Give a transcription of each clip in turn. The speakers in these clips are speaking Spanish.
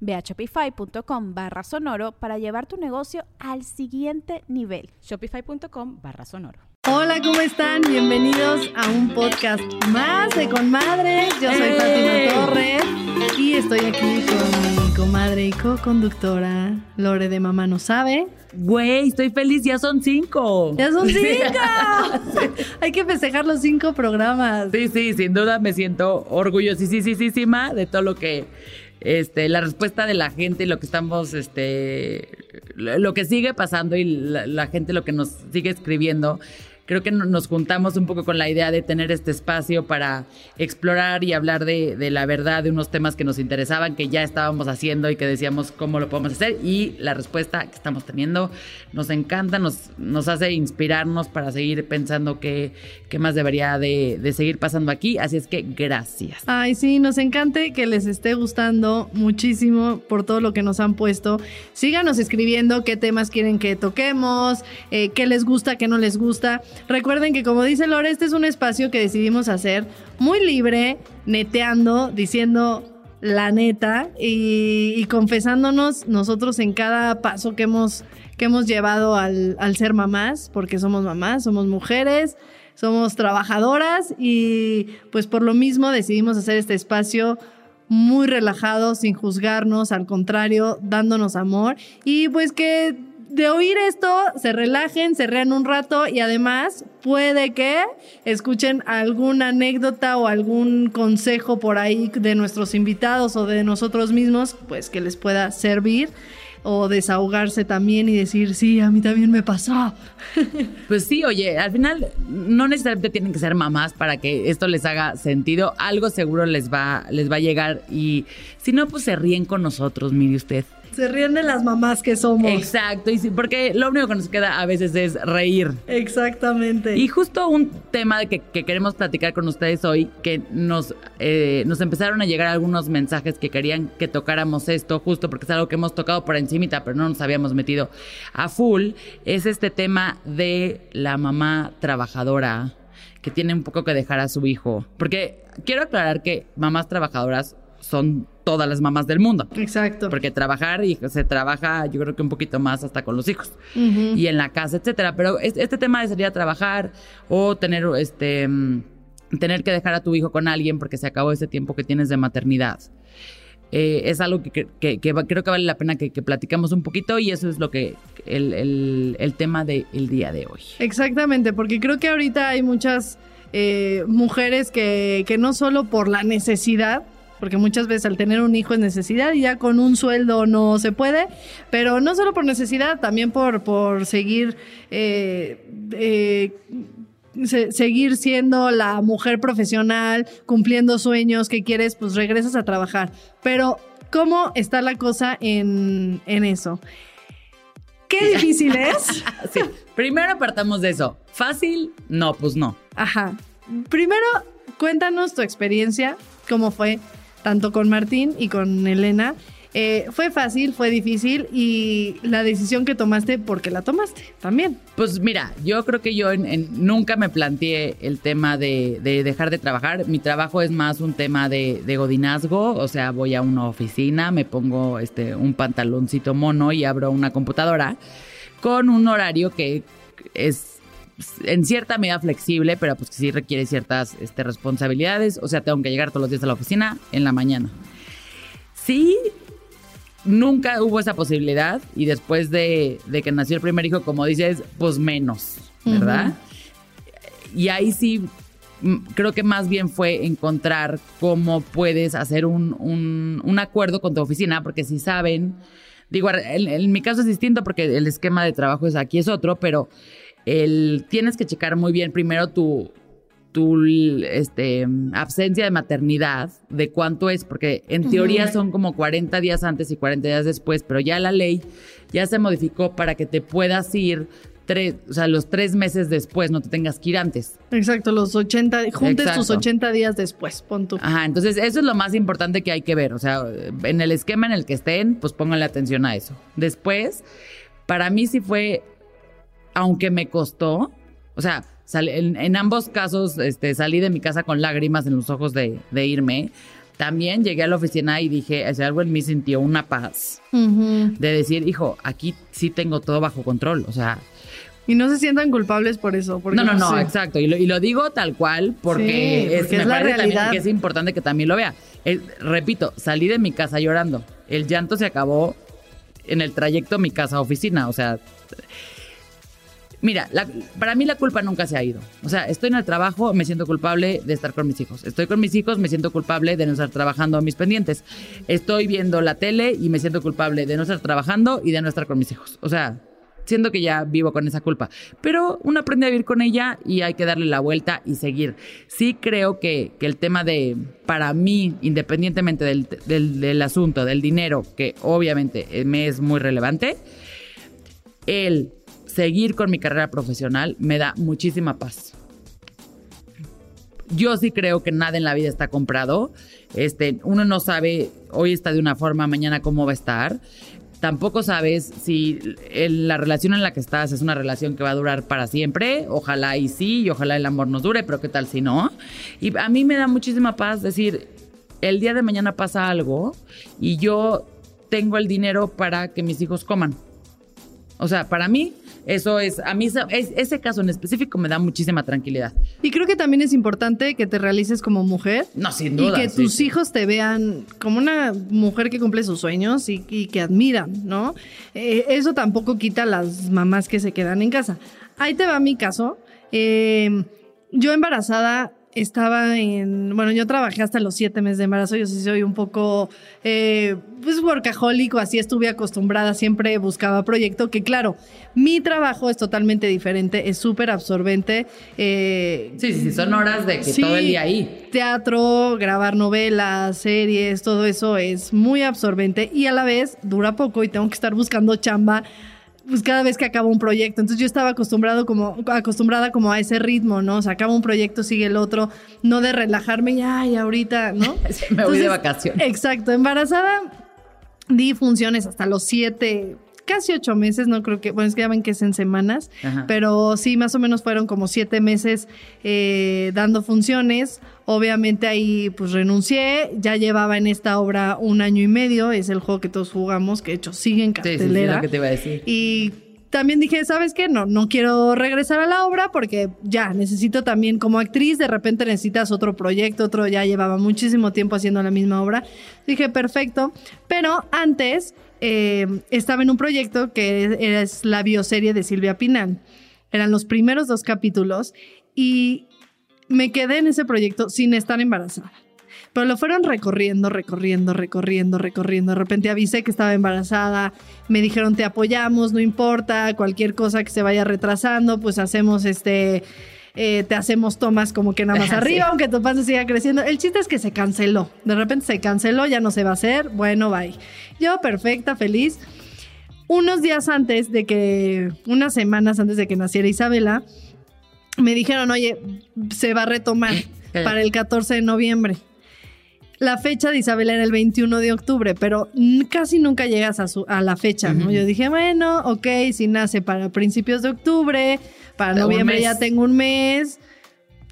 Ve a shopify.com barra sonoro para llevar tu negocio al siguiente nivel. Shopify.com barra sonoro. Hola, ¿cómo están? Bienvenidos a un podcast más de Conmadre. Yo soy ¡Eh! Fátima Torres y estoy aquí con mi comadre y co-conductora Lore de Mamá No Sabe. Güey, estoy feliz, ya son cinco. ¡Ya son cinco! Hay que festejar los cinco programas. Sí, sí, sin duda me siento orgullosísima de todo lo que este, la respuesta de la gente, lo que estamos, este, lo que sigue pasando y la gente lo que nos sigue escribiendo creo que nos juntamos un poco con la idea de tener este espacio para explorar y hablar de, la verdad, de unos temas que nos interesaban, que ya estábamos haciendo y que decíamos cómo lo podemos hacer. Y la respuesta que estamos teniendo nos encanta, nos, hace inspirarnos para seguir pensando qué, más debería de, de seguir pasando aquí. Así es que gracias. Ay, sí, nos encanta que les esté gustando muchísimo por todo lo que nos han puesto. Síganos escribiendo qué temas quieren que toquemos, eh, qué les gusta, qué no les gusta. Recuerden que como dice Lore, este es un espacio que decidimos hacer muy libre, neteando, diciendo la neta y, confesándonos nosotros en cada paso que hemos, que hemos llevado al, al ser mamás, porque somos mamás, somos mujeres, somos trabajadoras y pues por lo mismo decidimos hacer este espacio muy relajado, sin juzgarnos, al contrario, dándonos amor. Y pues que de oír esto, se relajen, se rean un rato y además puede que escuchen alguna anécdota o algún consejo por ahí de nuestros invitados o de nosotros mismos, pues que les pueda servir o desahogarse también y decir, sí, a mí también me pasó. Pues sí, oye, al final no necesariamente tienen que ser mamás para que esto les haga sentido. Algo seguro les va, les va a llegar y si no, pues se ríen con nosotros, mire usted. Se ríen de las mamás que somos. Exacto, y sí, porque lo único que nos queda a veces es reír. Exactamente. Y justo un tema que, que queremos platicar con ustedes hoy, que nos, eh, nos empezaron a llegar algunos mensajes que querían que tocáramos esto, justo porque es algo que hemos tocado por encimita, pero no nos habíamos metido a full, es este tema de la mamá trabajadora que tiene un poco que dejar a su hijo. Porque quiero aclarar que mamás trabajadoras son todas las mamás del mundo. Exacto. Porque trabajar y se trabaja, yo creo que un poquito más hasta con los hijos y en la casa, etcétera. Pero este tema de salir a trabajar o tener este mm, tener que dejar a tu hijo con alguien porque se acabó ese tiempo que tienes de maternidad. Eh, es algo que, creo que vale la pena que, platicamos un poquito y eso es lo que el, tema del día de hoy. Exactamente, porque creo que ahorita hay muchas eh, mujeres que, que no solo por la necesidad porque muchas veces al tener un hijo es necesidad y ya con un sueldo no se puede, pero no solo por necesidad, también por, por seguir, eh, eh, seguir siendo la mujer profesional, cumpliendo sueños que quieres, pues regresas a trabajar. Pero, ¿cómo está la cosa en, en eso? ¿Qué difícil es? sí, primero apartamos de eso. ¿Fácil? No, pues no. Ajá. Primero, cuéntanos tu experiencia, cómo fue tanto con Martín y con Elena. Eh, fue fácil, fue difícil y la decisión que tomaste, ¿por qué la tomaste también? Pues mira, yo creo que yo nunca me planteé el tema de, dejar de trabajar. Mi trabajo es más un tema de, godinazgo, o sea, voy a una oficina, me pongo este, un pantaloncito mono y abro una computadora con un horario que es en cierta medida flexible, pero pues que sí requiere ciertas este, responsabilidades. O sea, tengo que llegar todos los días a la oficina en la mañana. Sí, nunca hubo esa posibilidad y después de, que nació el primer hijo, como dices, pues menos, ¿verdad? y ahí sí mm, creo que más bien fue encontrar cómo puedes hacer un, un, un acuerdo con tu oficina, porque si saben, digo, en, en mi caso es distinto porque el esquema de trabajo es aquí es otro, pero el, tienes que checar muy bien primero tu, tu este, absencia de maternidad, de cuánto es, porque en teoría son como 40 días antes y 40 días después, pero ya la ley ya se modificó para que te puedas ir tres, o sea, los tres meses después, no te tengas que ir antes. Exacto, los 80, juntes Exacto. tus 80 días después, pon tú. Ajá, entonces eso es lo más importante que hay que ver, o sea, en el esquema en el que estén, pues pónganle atención a eso. Después, para mí sí fue, aunque me costó, o sea, sal- en, en ambos casos este, salí de mi casa con lágrimas en los ojos de, de irme. También llegué a la oficina y dije, o sea, algo en mí sintió una paz de decir, hijo, aquí sí tengo todo bajo control, o sea, Y no se sientan culpables por eso. Porque no, no, no, exacto. Y lo, y lo digo tal cual porque, Sí, es, porque me es la parece realidad. que es importante que también lo vea. Repito, salí de mi casa llorando. El llanto se acabó en el trayecto mi casa a oficina. O sea, mira, para mí la culpa nunca se ha ido. O sea, estoy en el trabajo, me siento culpable de estar con mis hijos. Estoy con mis hijos, me siento culpable de no estar trabajando a mis pendientes. Estoy viendo la tele y me siento culpable de no estar trabajando y de no estar con mis hijos. O sea, siento que ya vivo con esa culpa. Pero uno aprende a vivir con ella y hay que darle la vuelta y seguir. Sí creo que, que el tema de, para mí, independientemente del, del, del asunto, del dinero, que obviamente me es muy relevante, el seguir con mi carrera profesional me da muchísima paz. Yo sí creo que nada en la vida está comprado. Este, uno no sabe hoy está de una forma, mañana cómo va a estar. Tampoco sabes si la relación en la que estás es una relación que va a durar para siempre. Ojalá y sí, y ojalá el amor nos dure, pero qué tal si no. Y a mí me da muchísima paz decir, el día de mañana pasa algo y yo tengo el dinero para que mis hijos coman. O sea, para mí, eso es, a mí es- ese caso en específico me da muchísima tranquilidad. Y creo que también es importante que te realices como mujer. No, sin Y duda. que sí, tus sí. hijos te vean como una mujer que cumple sus sueños y, y que admiran, ¿no? Eh, eso tampoco quita a las mamás que se quedan en casa. Ahí te va mi caso. Eh, yo embarazada estaba en, bueno, yo trabajé hasta los siete meses de embarazo, yo sí soy un poco, eh, pues, workahólico, así estuve acostumbrada, siempre buscaba proyecto, que claro, mi trabajo es totalmente diferente, es súper absorbente. eh, Sí, sí, sí, son horas de que Sí, todo el día ahí. Teatro, grabar novelas, series, todo eso es muy absorbente y a la vez dura poco y tengo que estar buscando chamba pues cada vez que acabo un proyecto. Entonces yo estaba acostumbrado como, acostumbrada como a ese ritmo, ¿no? O sea, acaba un proyecto, sigue el otro, no de relajarme y ay, ahorita, ¿no? Sí, me voy de vacaciones. Exacto, embarazada di funciones hasta los siete, casi ocho meses, no creo que, bueno, es que ya ven que es en semanas, Ajá. pero sí, más o menos fueron como siete meses eh, dando funciones. Obviamente ahí pues renuncié, ya llevaba en esta obra un año y medio, es el juego que todos jugamos, que de hecho sigue en Sí, sí, sí, cartelera. lo que te iba a decir. Y también dije, ¿sabes qué? No, no quiero regresar a la obra porque ya necesito también como actriz, de repente necesitas otro proyecto, otro ya llevaba muchísimo tiempo haciendo la misma obra. Dije, perfecto. Pero antes eh, estaba en un proyecto que es la bioserie de Silvia Pinal. Eran los primeros dos capítulos y me quedé en ese proyecto sin estar embarazada. Pero lo fueron recorriendo, recorriendo, recorriendo, recorriendo. De repente avisé que estaba embarazada. Me dijeron, te apoyamos, no importa. Cualquier cosa que se vaya retrasando, pues hacemos este. eh, te hacemos tomas como que nada más Sí. arriba, aunque tu panza siga creciendo. El chiste es que se canceló. De repente se canceló, ya no se va a hacer. Bueno, bye. Yo, perfecta, feliz. Unos días antes de que, unas semanas antes de que naciera Isabela, me dijeron, oye, se va a retomar para el 14 de noviembre. La fecha de Isabela era el 21 de octubre, pero casi nunca llegas a, su- a la fecha, ¿no? Ujú. Yo dije, bueno, ok, si nace para principios de octubre, para noviembre ya tengo un mes.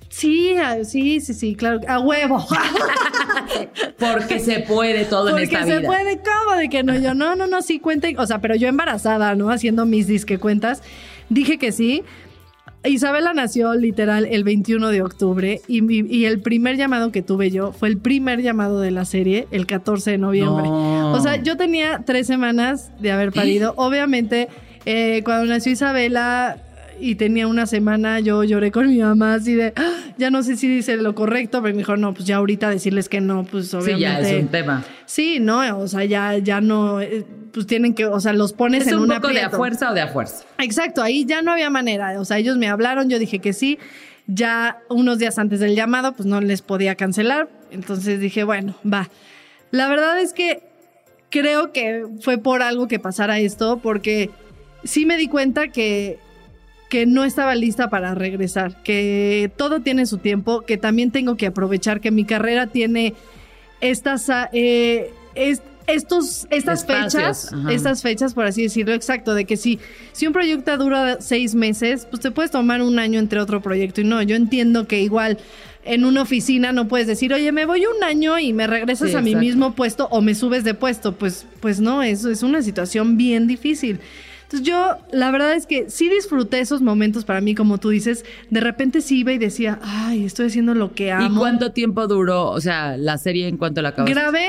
Sí, sí, sí, sí, claro, a huevo. Porque se puede todo en Porque esta se vida. puede, ¿cómo? De que no, yo, no, no, no, sí cuenten. O sea, pero yo embarazada, ¿no? Haciendo mis disque cuentas, dije que sí. Isabela nació literal el 21 de octubre y, el primer llamado que tuve yo fue el primer llamado de la serie el 14 de noviembre. No. O sea, yo tenía tres semanas de haber parido. Obviamente, eh, cuando nació Isabela, y tenía una semana, yo lloré con mi mamá así de, "Ah, ya no sé si dice lo correcto, pero me dijo, no, pues ya ahorita decirles que no, pues Sí, obviamente. ya es un tema. Sí, no, o sea, ya, ya no, eh, pues tienen que, o sea, los pones ¿Es en un una poco de a fuerza o de a fuerza? Exacto, ahí ya no había manera. O sea, ellos me hablaron, yo dije que sí. Ya unos días antes del llamado, pues no les podía cancelar. Entonces dije, bueno, va. La verdad es que creo que fue por algo que pasara esto, porque sí me di cuenta que, que no estaba lista para regresar, que todo tiene su tiempo, que también tengo que aprovechar que mi carrera tiene estas... ah, eh, es- estos, estas Espacios, fechas, ajá. estas fechas, por así decirlo, exacto, de que si, si un proyecto dura seis meses, pues te puedes tomar un año entre otro proyecto. Y no, yo entiendo que igual en una oficina no puedes decir, oye, me voy un año y me regresas Sí, a mi mismo puesto o me subes de puesto. Pues, pues no, eso es una situación bien difícil. Entonces yo, la verdad es que sí disfruté esos momentos para mí, como tú dices, de repente sí iba y decía, ay, estoy haciendo lo que amo. ¿Y cuánto tiempo duró, o sea, la serie en cuanto la acabaste? Grabé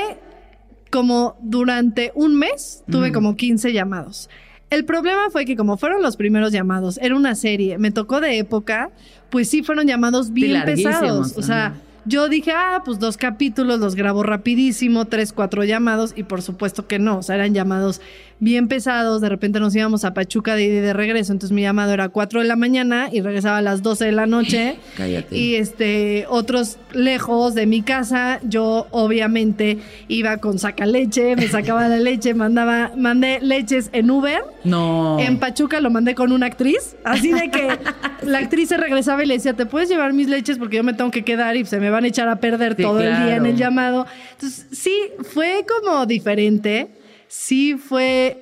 como durante un mes, tuve Ujú. como 15 llamados. El problema fue que como fueron los primeros llamados, era una serie, me tocó de época, pues sí fueron llamados bien pesados. O sea, ajá. yo dije, ah, pues dos capítulos, los grabo rapidísimo, tres, cuatro llamados, y por supuesto que no, o sea, eran llamados bien pesados, de repente nos íbamos a Pachuca de ida y de regreso, entonces mi llamado era 4 de la mañana y regresaba a las 12 de la noche. Cállate. Y este, otros lejos de mi casa, yo obviamente iba con sacaleche, me sacaba la leche, mandaba, mandé leches en Uber. No. En Pachuca lo mandé con una actriz, así de que la actriz se regresaba y le decía, ¿te puedes llevar mis leches? Porque yo me tengo que quedar y se me van a echar a perder Sí, todo el día en el llamado. Entonces, sí, fue como diferente, sí fue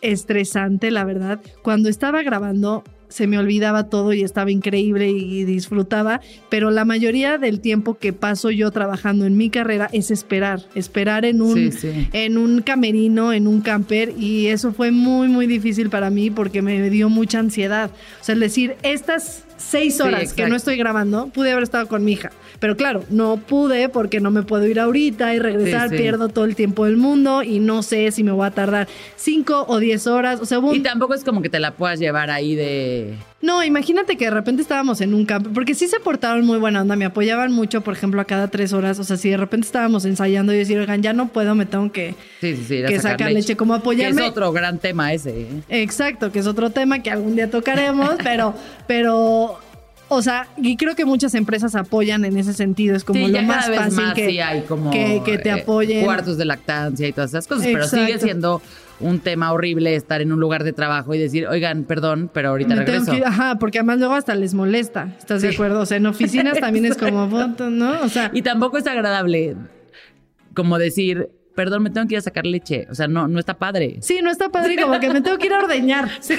estresante, la verdad. Cuando estaba grabando se me olvidaba todo y estaba increíble y disfrutaba, pero la mayoría del tiempo que paso yo trabajando en mi carrera es esperar, esperar en un, Sí, sí. en un camerino, en un camper y eso fue muy, muy difícil para mí porque me dio mucha ansiedad. O sea, el decir, estas seis Sí, horas que no estoy grabando, pude haber estado con mi hija. Pero claro, no pude porque no me puedo ir ahorita y regresar, Sí, sí. pierdo todo el tiempo del mundo y no sé si me voy a tardar cinco o diez horas. O sea, un- Y tampoco es como que te la puedas llevar ahí de... no, imagínate que de repente estábamos en un campo, porque sí se portaron muy buena onda, me apoyaban mucho, por ejemplo, a cada tres horas. O sea, si de repente estábamos ensayando y decir, oigan, ya no puedo, me tengo que. Sí, sí, sí. ir a Que sacar leche, como apoyarme. Que es otro gran tema ese. ¿eh? Exacto, que es otro tema que algún día tocaremos, pero, pero, o sea, y creo que muchas empresas apoyan en ese sentido. Es como sí, lo más fácil más que, sí hay como que, que te eh, apoyen. cuartos de lactancia y todas esas cosas, pero sigue siendo un tema horrible estar en un lugar de trabajo y decir, oigan, perdón, pero ahorita Me regreso. que ajá, porque además luego hasta les molesta. ¿Estás de acuerdo? O sea, en oficinas también es como, ¿no? O sea, Y tampoco es agradable como decir, perdón, me tengo que ir a sacar leche. O sea, no, no está padre. sí, no está padre, como que me tengo que ir a ordeñar. Sí.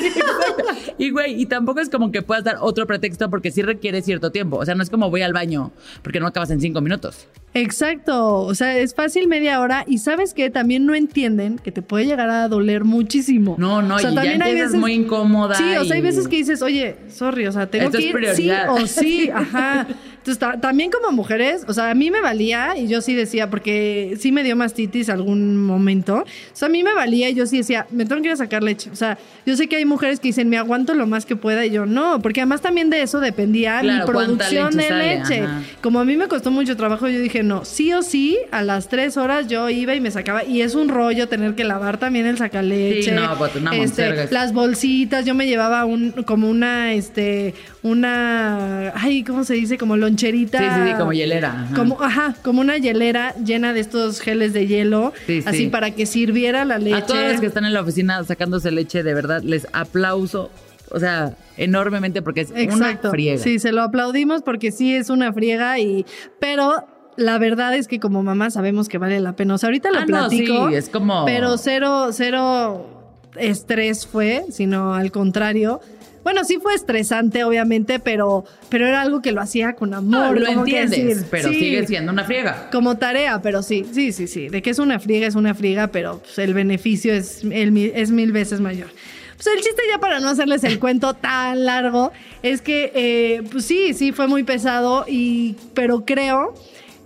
Y güey, y tampoco es como que puedas dar otro pretexto porque sí requiere cierto tiempo. O sea, no es como voy al baño porque no acabas en cinco minutos. Exacto, o sea, es fácil media hora y sabes que también no entienden que te puede llegar a doler muchísimo. No, no, O sea, y ya también hay empiezas veces- muy incómoda. Sí, o sea, hay veces que dices, oye, sorry, o sea, tengo Esto que ir sí o sí, ajá. Entonces, ta- también como mujeres, o sea, a mí me valía y yo sí decía, porque sí me dio mastitis algún momento, o sea, a mí me valía y yo sí decía, me tengo que ir a sacar leche. O sea, yo sé que hay mujeres que dicen, me aguanto lo más que pueda y yo no, porque además también de eso dependía Claro, mi producción leche de sale, leche. ajá. Como a mí me costó mucho trabajo, yo dije, no, sí o sí, a las tres horas yo iba y me sacaba. Y es un rollo tener que lavar también el sacaleche. Sí, no, pues, una este. Las bolsitas, yo me llevaba un, como una, este, una, ay, ¿cómo se dice? Como loncherita. Sí, sí, sí, como hielera. ajá. Como, ajá, como una hielera llena de estos geles de hielo, Sí, sí. así para que sirviera la leche. A todas las que están en la oficina sacándose leche, de verdad, les aplauso. O sea, enormemente porque es Exacto. una friega. Sí, se lo aplaudimos porque sí es una friega y pero la verdad es que como mamá sabemos que vale la pena. O sea, ahorita lo Ah, no, platico. sí, es como- Pero cero, cero estrés fue, sino al contrario. Bueno, sí fue estresante, obviamente, pero, pero era algo que lo hacía con amor. lo como que entiendes, pero sí, sigue siendo una friega. Como tarea, pero sí, sí, sí, sí. De que es una friega, es una friega, pero pues, el beneficio es, el es mil veces mayor. Pues el chiste ya para no hacerles el cuento tan largo, es que, eh, pues sí, sí, fue muy pesado, y, pero creo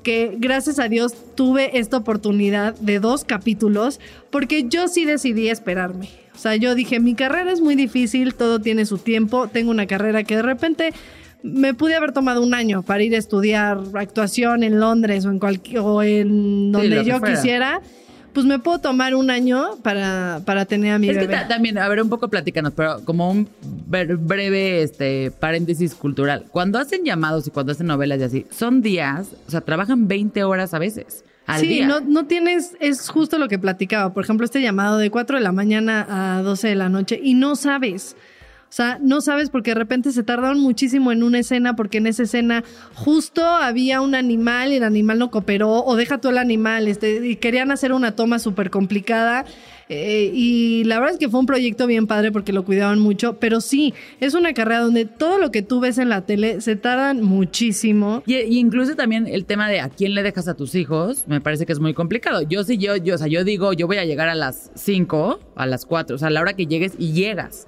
que gracias a Dios tuve esta oportunidad de dos capítulos porque yo sí decidí esperarme. O sea, yo dije, mi carrera es muy difícil, todo tiene su tiempo, tengo una carrera que de repente me pude haber tomado un año para ir a estudiar actuación en Londres o en, cualquier, o en donde yo quisiera pues me puedo tomar un año para, para tener a mi es bebé. Que también, a ver, un poco platícanos, pero como un breve este, paréntesis cultural. Cuando hacen llamados y cuando hacen novelas y así, son días, o sea, trabajan 20 horas a veces. Al sí, día. No, no tienes, es justo lo que platicaba. Por ejemplo, este llamado de 4 de la mañana a 12 de la noche y no sabes. O sea, no sabes porque de repente se tardaron muchísimo en una escena porque en esa escena justo había un animal y el animal no cooperó o deja tú el animal este, y querían hacer una toma súper complicada. Eh, y la verdad es que fue un proyecto bien padre porque lo cuidaban mucho, pero sí, es una carrera donde todo lo que tú ves en la tele se tardan muchísimo. Y, y, incluso también el tema de a quién le dejas a tus hijos, me parece que es muy complicado. Yo sí, yo, yo, o sea, yo digo, yo voy a llegar a las 5, a las 4, o sea, a la hora que llegues y llegas.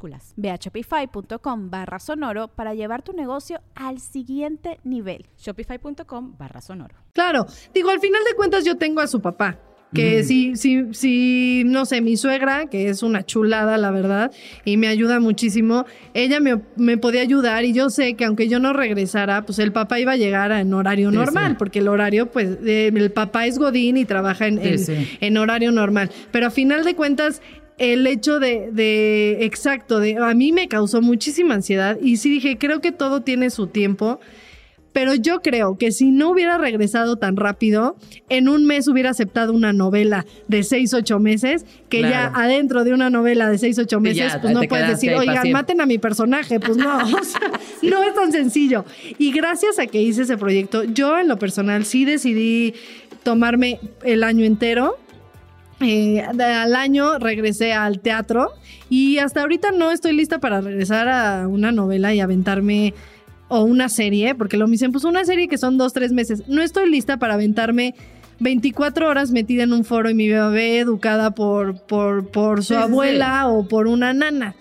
Ve a shopify.com barra sonoro para llevar tu negocio al siguiente nivel. Shopify.com barra sonoro. Claro, digo, al final de cuentas yo tengo a su papá. Que si, si, si, no sé, mi suegra, que es una chulada, la verdad, y me ayuda muchísimo, ella me, me podía ayudar y yo sé que aunque yo no regresara, pues el papá iba a llegar en horario Sí, normal, sí. porque el horario, pues, eh, el papá es Godín y trabaja en, Sí, en- sí. en horario normal. Pero a final de cuentas, el hecho de, de, exacto, de, a mí me causó muchísima ansiedad y sí dije, creo que todo tiene su tiempo. Pero yo creo que si no hubiera regresado tan rápido, en un mes hubiera aceptado una novela de 6, 8 meses, que Claro. ya adentro de una novela de 6, 8 Sí, meses, ya, pues no puedes decir, oigan, siempre". maten a mi personaje. Pues no, o sea, no es tan sencillo. Y gracias a que hice ese proyecto, yo en lo personal sí decidí tomarme el año entero. Eh, al año regresé al teatro y hasta ahorita no estoy lista para regresar a una novela y aventarme o una serie, porque lo me dicen, pues una serie que son dos, tres meses. No estoy lista para aventarme 24 horas metida en un foro y mi bebé educada por, por, por su Sí, sí, sí. abuela o por una nana.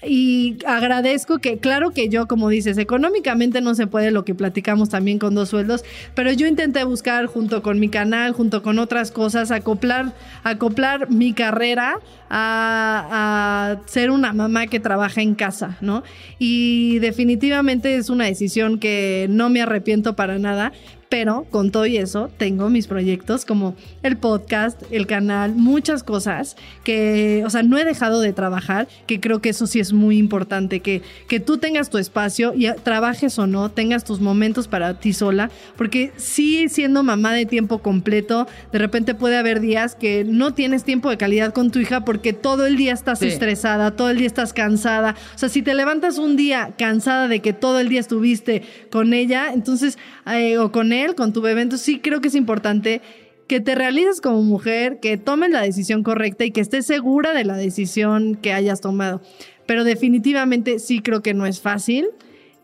Y agradezco que, claro que yo, como dices, económicamente no se puede lo que platicamos también con dos sueldos, pero yo intenté buscar junto con mi canal, junto con otras cosas, acoplar, acoplar mi carrera a, a ser una mamá que trabaja en casa, ¿no? Y definitivamente es una decisión que no me arrepiento para nada, pero con todo y eso tengo mis proyectos como el podcast, el canal, muchas cosas que, o sea, no he dejado de trabajar, que creo que eso sí es muy importante, que, que tú tengas tu espacio y trabajes o no, tengas tus momentos para ti sola, porque sí siendo mamá de tiempo completo, de repente puede haber días que no tienes tiempo de calidad con tu hija porque todo el día estás Sí. estresada, todo el día estás cansada, o sea, si te levantas un día cansada de que todo el día estuviste con ella, entonces, eh, o con él, con tu bebé, entonces sí creo que es importante que te realices como mujer, que tomes la decisión correcta y que estés segura de la decisión que hayas tomado. Pero definitivamente sí creo que no es fácil,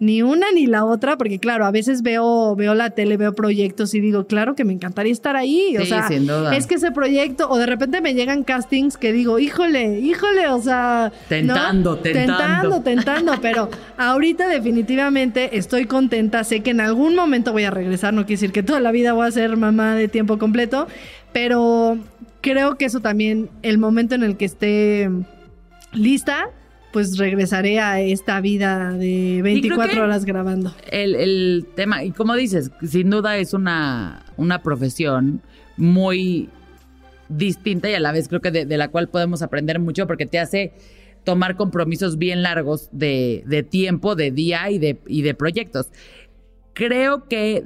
ni una ni la otra, porque claro, a veces veo, veo la tele, veo proyectos y digo, claro que me encantaría estar ahí. o Sí, sea, sin duda. es que ese proyecto, o de repente me llegan castings que digo, híjole, híjole, o sea. ¿no? Tentando, tentando. Tentando, tentando, pero ahorita definitivamente estoy contenta. Sé que en algún momento voy a regresar, no quiere decir que toda la vida voy a ser mamá de tiempo completo, pero creo que eso también, el momento en el que esté lista, pues regresaré a esta vida de 24 que- horas grabando. El, el tema, y como dices, sin duda es una, una profesión muy distinta y a la vez creo que de, de la cual podemos aprender mucho porque te hace tomar compromisos bien largos de, de tiempo, de día y de, y de proyectos. Creo que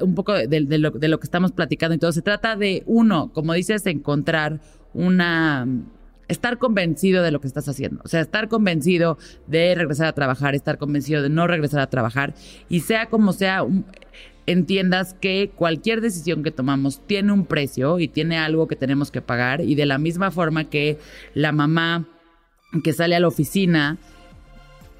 un poco de, de lo, de lo que estamos platicando y todo, se trata de, uno, como dices, encontrar una... Estar convencido de lo que estás haciendo. O sea, estar convencido de regresar a trabajar, estar convencido de no regresar a trabajar. Y sea como sea, entiendas que cualquier decisión que tomamos tiene un precio y tiene algo que tenemos que pagar. Y de la misma forma que la mamá que sale a la oficina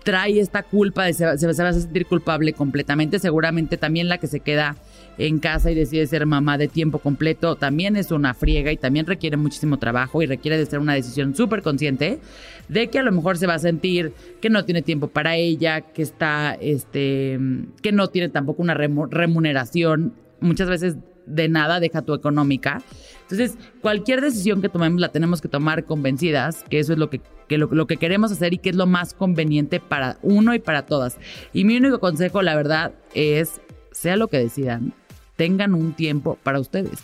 trae esta culpa de se, se se va a sentir culpable completamente. Seguramente también la que se queda en casa y decide ser mamá de tiempo completo también es una friega y también requiere muchísimo trabajo y requiere de ser una decisión súper consciente de que a lo mejor se va a sentir que no tiene tiempo para ella, que está, este, que no tiene tampoco una remu- remuneración, muchas veces de nada, deja tu económica. Entonces, cualquier decisión que tomemos la tenemos que tomar convencidas, que eso es lo que, que lo, lo que queremos hacer y que es lo más conveniente para uno y para todas. Y mi único consejo, la verdad, es, sea lo que decidan, tengan un tiempo para ustedes.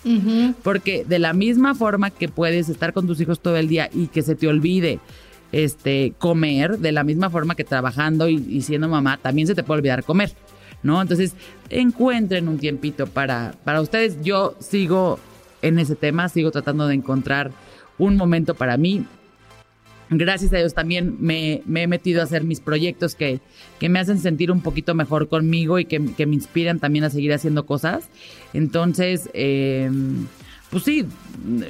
Porque de la misma forma que puedes estar con tus hijos todo el día y que se te olvide este, comer, de la misma forma que trabajando y, y siendo mamá, también se te puede olvidar comer, ¿no? Entonces, encuentren un tiempito para, para ustedes. Yo sigo en ese tema, sigo tratando de encontrar un momento para mí. Gracias a Dios también me, me he metido a hacer mis proyectos que, que me hacen sentir un poquito mejor conmigo y que, que me inspiran también a seguir haciendo cosas. Entonces, eh, pues sí,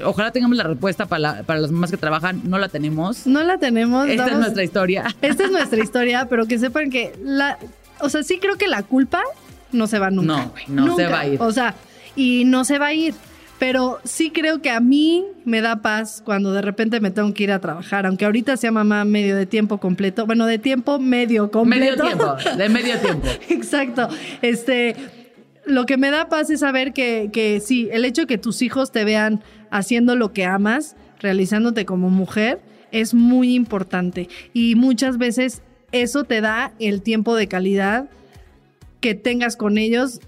ojalá tengamos la respuesta para, la- para las mamás que trabajan. No la tenemos. No la tenemos. Esta es nuestra historia. Esta es nuestra historia, pero que sepan que la. O sea, sí creo que la culpa no se va nunca. No, no se va a ir. O sea, y no se va a ir. Pero sí creo que a mí me da paz cuando de repente me tengo que ir a trabajar, aunque ahorita sea mamá medio de tiempo completo, bueno, de tiempo medio completo. Medio tiempo, de medio tiempo. Exacto. Este, lo que me da paz es saber que, que sí, el hecho de que tus hijos te vean haciendo lo que amas, realizándote como mujer, es muy importante. Y muchas veces eso te da el tiempo de calidad que tengas con ellos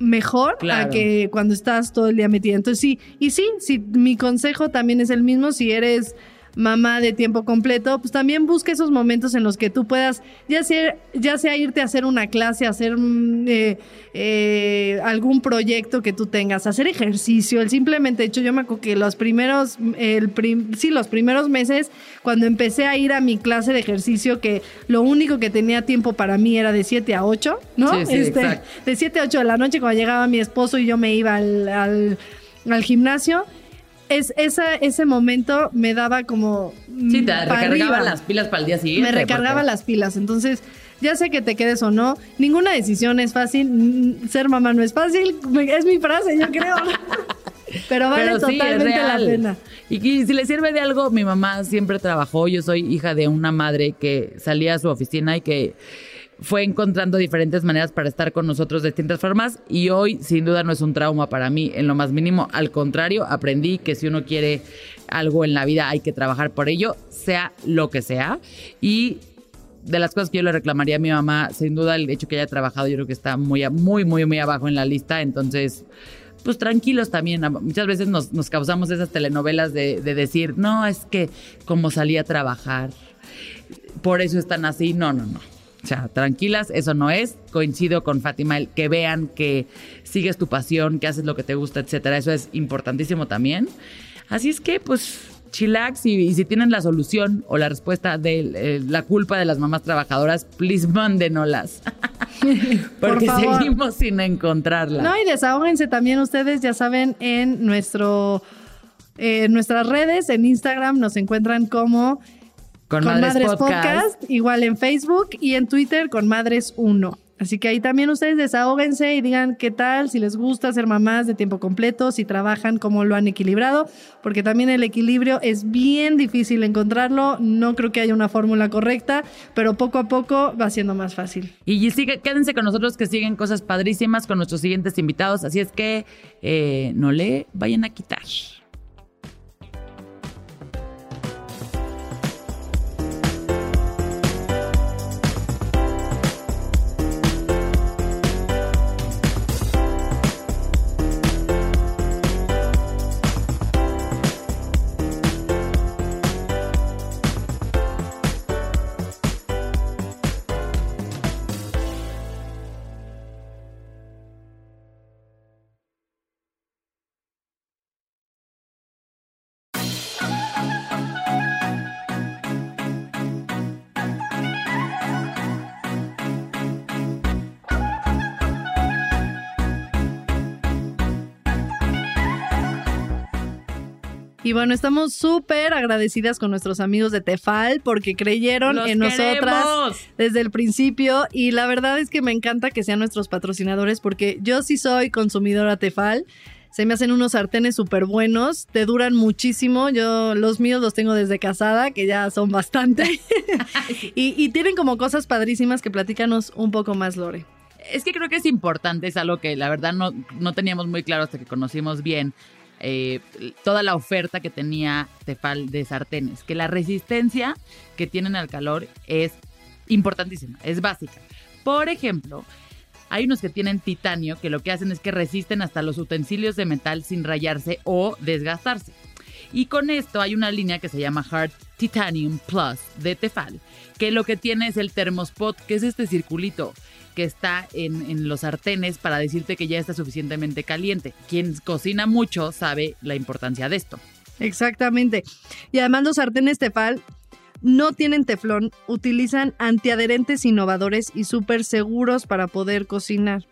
mejor Claro. a que cuando estás todo el día metida. Entonces sí, y sí, sí, mi consejo también es el mismo si eres mamá de tiempo completo, pues también busca esos momentos en los que tú puedas, ya sea, ya sea irte a hacer una clase, hacer mm, eh, eh, algún proyecto que tú tengas, hacer ejercicio, el simplemente hecho, yo me acuerdo que los primeros, el prim- sí, los primeros meses, cuando empecé a ir a mi clase de ejercicio, que lo único que tenía tiempo para mí era de 7 a 8, ¿no? Sí, sí, exacto. de 7 a 8 de la noche cuando llegaba mi esposo y yo me iba al, al, al gimnasio. Es, esa, ese momento me daba como... Sí, te mm, recargaba arriba. las pilas para el día siguiente. Me recargaba porque- las pilas. Entonces, ya sé que te quedes o no, ninguna decisión es fácil. Ser mamá no es fácil. Es mi frase, yo creo. Pero vale Pero sí, es totalmente la pena. Y, que si le sirve de algo, mi mamá siempre trabajó. Yo soy hija de una madre que salía a su oficina y que fue encontrando diferentes maneras para estar con nosotros de distintas formas. Y hoy, sin duda, no es un trauma para mí en lo más mínimo. Al contrario, aprendí que si uno quiere algo en la vida, hay que trabajar por ello, sea lo que sea. Y de las cosas que yo le reclamaría a mi mamá, sin duda el hecho que haya trabajado, yo creo que está muy, muy, muy, muy abajo en la lista. Entonces, pues tranquilos también. Muchas veces nos, nos causamos esas telenovelas de, de decir, no, es que como salí a trabajar, por eso están así. No, no, no. O sea, tranquilas, eso no es. Coincido con Fátima, el que vean que sigues tu pasión, que haces lo que te gusta, etcétera. Eso es importantísimo también. Así es que, pues, chillax y, y si tienen la solución o la respuesta de eh, la culpa de las mamás trabajadoras, please mándenoslas. Porque Por seguimos sin encontrarla. No, y desahóguense también ustedes, ya saben, en nuestro eh, en nuestras redes, en Instagram nos encuentran como con, con Madres, Madres, Podcast. Podcast. igual en Facebook y en Twitter con Madres 1. Así que ahí también ustedes desahóguense y digan qué tal, si les gusta ser mamás de tiempo completo, si trabajan, cómo lo han equilibrado, porque también el equilibrio es bien difícil encontrarlo, no creo que haya una fórmula correcta, pero poco a poco va siendo más fácil. Y sigue, quédense con nosotros que siguen cosas padrísimas con nuestros siguientes invitados. Así es que eh, no le vayan a quitar. Y bueno, estamos súper agradecidas con nuestros amigos de Tefal porque creyeron ¡Los en nosotras queremos! desde el principio y la verdad es que me encanta que sean nuestros patrocinadores porque yo sí soy consumidora Tefal. Se me hacen unos sartenes súper buenos, te duran muchísimo. Yo los míos los tengo desde casada, que ya son bastante. y, y tienen como cosas padrísimas que platícanos un poco más, Lore. Es que creo que es importante, es algo que la verdad no, no teníamos muy claro hasta que conocimos bien eh, toda la oferta que tenía Tefal de sartenes, que la resistencia que tienen al calor es importantísima, es básica. Por ejemplo, hay unos que tienen titanio que lo que hacen es que resisten hasta los utensilios de metal sin rayarse o desgastarse. Y con esto hay una línea que se llama Hard Titanium Plus de Tefal, que lo que tiene es el thermospot, que es este circulito que está en, en los sartenes para decirte que ya está suficientemente caliente. Quien cocina mucho sabe la importancia de esto. Exactamente. Y además los sartenes Tefal no tienen teflón, utilizan antiadherentes innovadores y súper seguros para poder cocinar.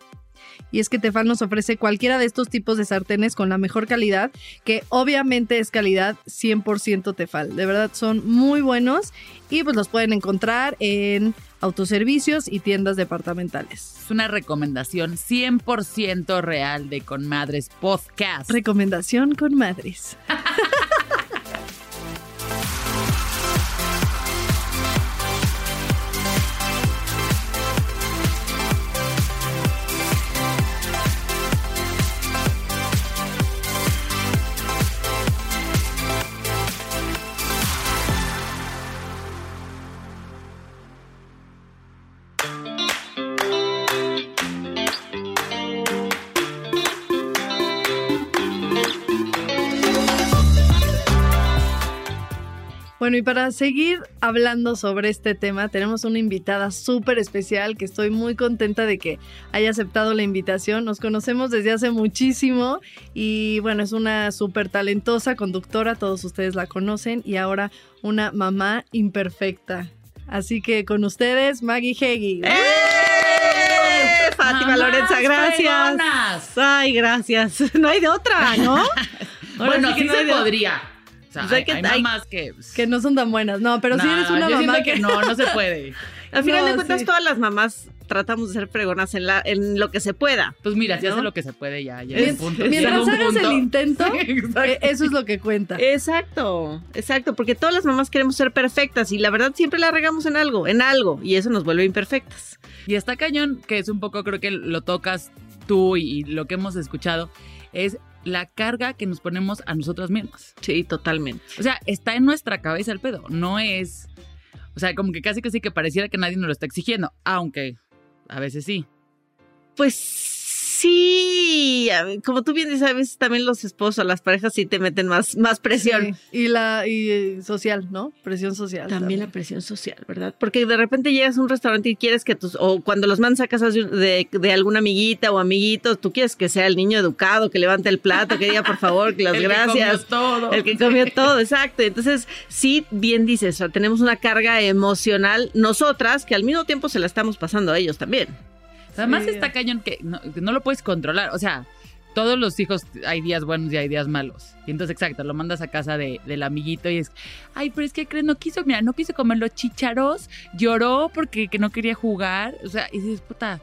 Y es que Tefal nos ofrece cualquiera de estos tipos de sartenes con la mejor calidad, que obviamente es calidad 100% Tefal. De verdad son muy buenos y pues los pueden encontrar en autoservicios y tiendas departamentales. Es una recomendación 100% real de Con Madres Podcast. Recomendación con Bueno, y para seguir hablando sobre este tema, tenemos una invitada súper especial que estoy muy contenta de que haya aceptado la invitación. Nos conocemos desde hace muchísimo y bueno, es una súper talentosa conductora, todos ustedes la conocen y ahora una mamá imperfecta. Así que con ustedes, Maggie Heggie. ¡Eh! Fátima Mamás Lorenza, gracias. fregonas. Ay, gracias. No hay de otra, ¿no? Bueno, sí que sí no se de- podría. O sea, O sea, hay, que hay hay- mamás que... Que no son tan buenas. No, pero si No, eres una yo mamá siento que no, no se puede. Al final No, de cuentas, sí. todas las mamás tratamos de ser fregonas en, la, en lo que se pueda. Pues mira, si hace lo que se puede ya, ya Es- es un punto. Mientras hagas punto. el intento, Sí, eh, eso es lo que cuenta. Exacto, exacto, porque todas las mamás queremos ser perfectas y la verdad siempre la regamos en algo, en algo, y eso nos vuelve imperfectas. Y está cañón, que es un poco, creo que lo tocas tú y, y lo que hemos escuchado, es la carga que nos ponemos a nosotras mismas. Sí, totalmente. O sea, está en nuestra cabeza el pedo, no es... O sea, como que casi que sí que pareciera que nadie nos lo está exigiendo, aunque a veces sí. Pues sí, como tú bien dices, a veces también los esposos, las parejas sí te meten más, más presión. Sí, Y la y eh, social, ¿no? Presión social. También la presión social, ¿verdad? Porque de repente llegas a un restaurante y quieres que tus, o cuando los mandas a casa de, de, de alguna amiguita o amiguito, tú quieres que sea el niño educado, que levante el plato, que diga por favor, que las El que gracias. comió todo. El que comió todo, exacto. Entonces, sí, bien dices, o sea, tenemos una carga emocional nosotras que al mismo tiempo se la estamos pasando a ellos también. Además Sí. está cañón que no, que no lo puedes controlar. O sea, todos los hijos hay días buenos y hay días malos. Y entonces, exacto, lo mandas a casa de, del amiguito y es, ay, pero es que crees, no quiso, mira, no quiso comer los chícharos, lloró porque que no quería jugar. O sea, y dices, puta,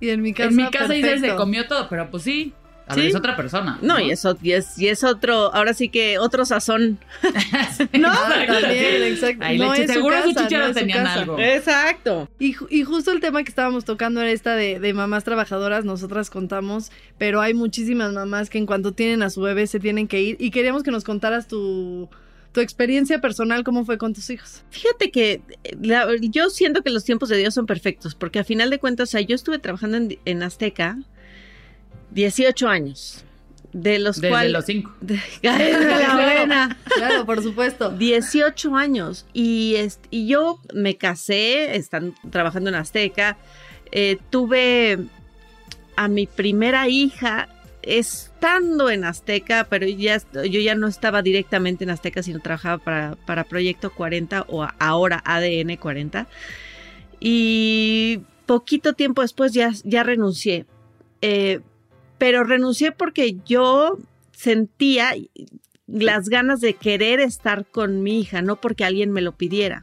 Y en mi casa. en mi casa dices, se perfecto. comió todo, pero pues sí. A Sí. ver, es otra persona. No, y eso y es, y es otro, ahora sí que otro sazón. no, también, exacto. Ay, No leche, es su seguro sus casa, no es su tenían algo. Exacto. Y, y justo el tema que estábamos tocando era esta de, de mamás trabajadoras, nosotras contamos, pero hay muchísimas mamás que en cuanto tienen a su bebé se tienen que ir y queríamos que nos contaras tu, tu experiencia personal, cómo fue con tus hijos. Fíjate que eh, la- yo siento que los tiempos de Dios son perfectos, porque a final de cuentas, o sea, yo estuve trabajando en, en Azteca 18 años, de los Desde cuales... los cinco. de- la buena. Claro, por supuesto. 18 años y, est- y yo me casé, están trabajando en Azteca, eh, tuve a mi primera hija estando en Azteca, pero ya, yo ya no estaba directamente en Azteca, sino trabajaba para, para Proyecto 40 o ahora ADN 40. Y poquito tiempo después ya, ya renuncié. Eh, pero renuncié porque yo sentía, las ganas de querer estar con mi hija, no porque alguien me lo pidiera.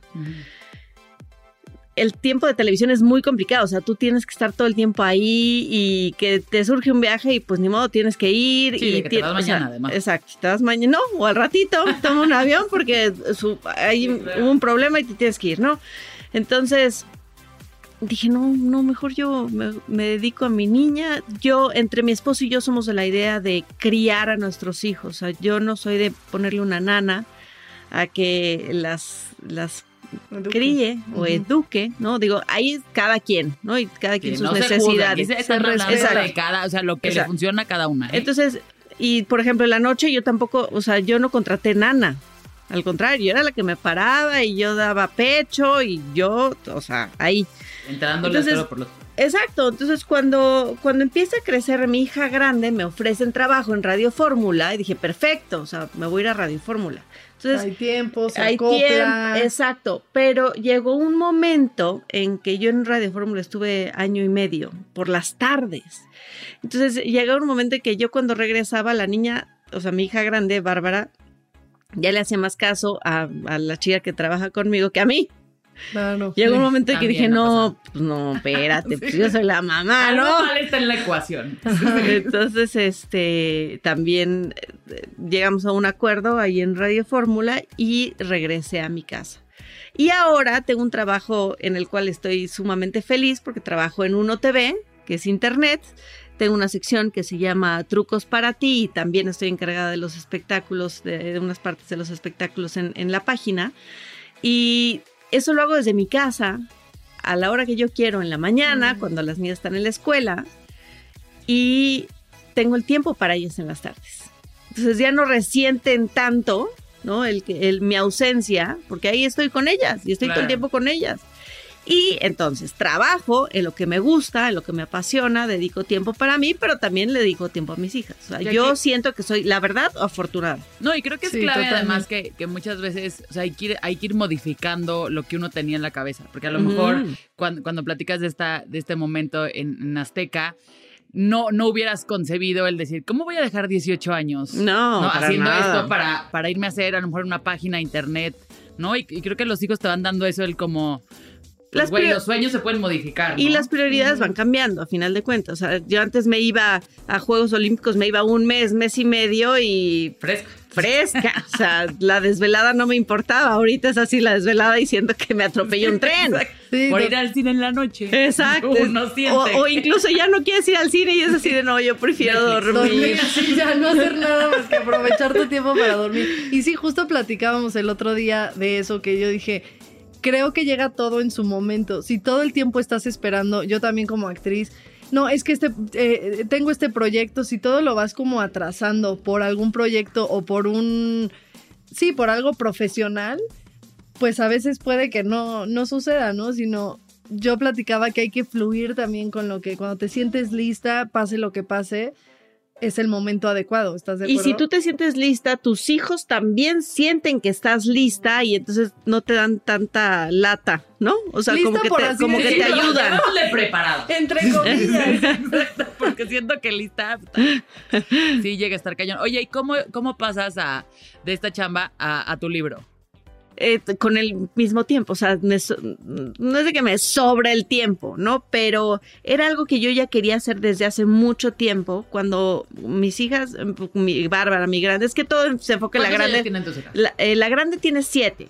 El tiempo de televisión es muy complicado, o sea, tú tienes que estar todo el tiempo ahí y que te surge un viaje y pues ni modo tienes que ir. Sí, y de que te vas o sea, mañana, además. Exacto, te vas mañana, no, o al ratito, toma un avión porque su- hay un problema y te tienes que ir, ¿no? Entonces, dije, no, no, mejor yo me, me dedico a mi niña. Yo, entre mi esposo y yo somos de la idea de criar a nuestros hijos. O sea, yo no soy de ponerle una nana a que las, las críe o eduque, ¿no? Digo, ahí es cada quien, ¿no? Y cada quien Sí, sus no se juzga, necesidades. se hablando respeta. de cada, o sea, lo que Exacto. le funciona a cada una. ¿eh? Entonces, y por ejemplo, en la noche yo tampoco, o sea, yo no contraté nana. Al contrario, yo era la que me paraba y yo daba pecho y yo, o sea, ahí. Entrándole entonces- por los... Exacto, entonces cuando, cuando empieza a crecer mi hija grande, me ofrecen trabajo en Radio Fórmula y dije, perfecto, o sea, me voy a ir a Radio Fórmula. Entonces, hay tiempo, se hay acopla. tiempo, exacto, pero llegó un momento en que yo en Radio Fórmula estuve año y medio, por las tardes. Entonces llegó un momento en que yo cuando regresaba, la niña, o sea, mi hija grande, Bárbara, ya le hacía más caso a, a la chica que trabaja conmigo que a mí. Claro. Llegó un momento en que dije, no, pues no, espérate, pues yo soy la mamá, Algo ¿no? mal está en la ecuación. Entonces, este, también eh, llegamos a un acuerdo ahí en Radio Fórmula y regresé a mi casa. Y ahora tengo un trabajo en el cual estoy sumamente feliz porque trabajo en Uno TV, que es internet. Tengo una sección que se llama Trucos para ti y también estoy encargada de los espectáculos, de, de unas partes de los espectáculos en, en la página. Y eso lo hago desde mi casa, a la hora que yo quiero, en la mañana, cuando las niñas están en la escuela y tengo el tiempo para ellas en las tardes. Entonces ya no resienten tanto, ¿no? El, el, mi ausencia, porque ahí estoy con ellas y estoy todo el Claro. tiempo con ellas. Y entonces trabajo en lo que me gusta, en lo que me apasiona, dedico tiempo para mí, pero también le dedico tiempo a mis hijas. O sea, Ya yo que- siento que soy, la verdad, afortunada. No, y creo que es Sí, clave totalmente. además que, que muchas veces, o sea, hay que, ir, hay que ir modificando lo que uno tenía en la cabeza. Porque a lo mejor cuando, cuando platicas de, esta, de este momento en, en Azteca, no, no hubieras concebido el decir, ¿cómo voy a dejar 18 años? No, ¿no? para haciendo nada. esto para, para irme a hacer a lo mejor una página de internet, ¿no? Y, y creo que los hijos te van dando eso, el como, Las güey, prior- los sueños se pueden modificar. Y las prioridades van cambiando, a final de cuentas. O sea, yo antes me iba a Juegos Olímpicos, me iba un mes, mes y medio y Fresca. fresca. O sea, la desvelada no me importaba. Ahorita es así la desvelada y siento que me atropelló un tren. Sí, Por no- ir al cine en la noche. Exacto. Uno siente. O, o incluso ya no quieres ir al cine y es así de no, yo prefiero dormir, dormir. sí, ya no hacer nada más que aprovechar tu tiempo para dormir. Y sí, justo platicábamos el otro día de eso que yo dije, creo que llega todo en su momento. Si todo el tiempo estás esperando, yo también como actriz, no, es que este, eh, tengo este proyecto, si todo lo vas como atrasando por algún proyecto o por un, sí, por algo profesional, pues a veces puede que no, no suceda, ¿no? Sino yo platicaba que hay que fluir también con lo que cuando te sientes lista, pase lo que pase, es el momento adecuado, ¿estás de Y si tú te sientes lista, tus hijos también sienten que estás lista y entonces no te dan tanta lata, ¿no? O sea, Lista como que por te, como que te ayudan. Preparado. Entre comillas. Exacto, porque siento que lista sí llega a estar cañón. Oye, ¿y cómo, cómo pasas a, de esta chamba a, a tu libro? Eh, con el mismo tiempo, o sea, me so- no es de que me sobra el tiempo, ¿no? Pero era algo que yo ya quería hacer desde hace mucho tiempo, cuando mis hijas, mi Bárbara, mi grande, es que todo se enfoca en la ¿Cuántos años grande. tienen tus hijas? La, eh, la grande tiene siete